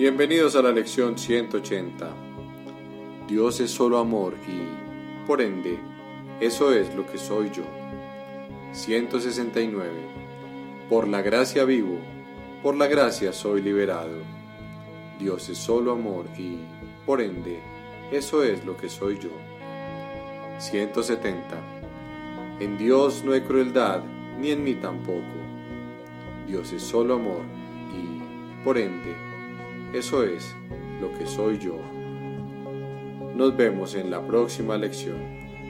Bienvenidos a la lección 180. Dios es solo amor y, por ende, eso es lo que soy yo. 169. Por la gracia vivo, por la gracia soy liberado. Dios es solo amor y, por ende, eso es lo que soy yo. 170. En Dios no hay crueldad, ni en mí tampoco. Dios es solo amor y, por ende, eso es lo que soy yo. Nos vemos en la próxima lección.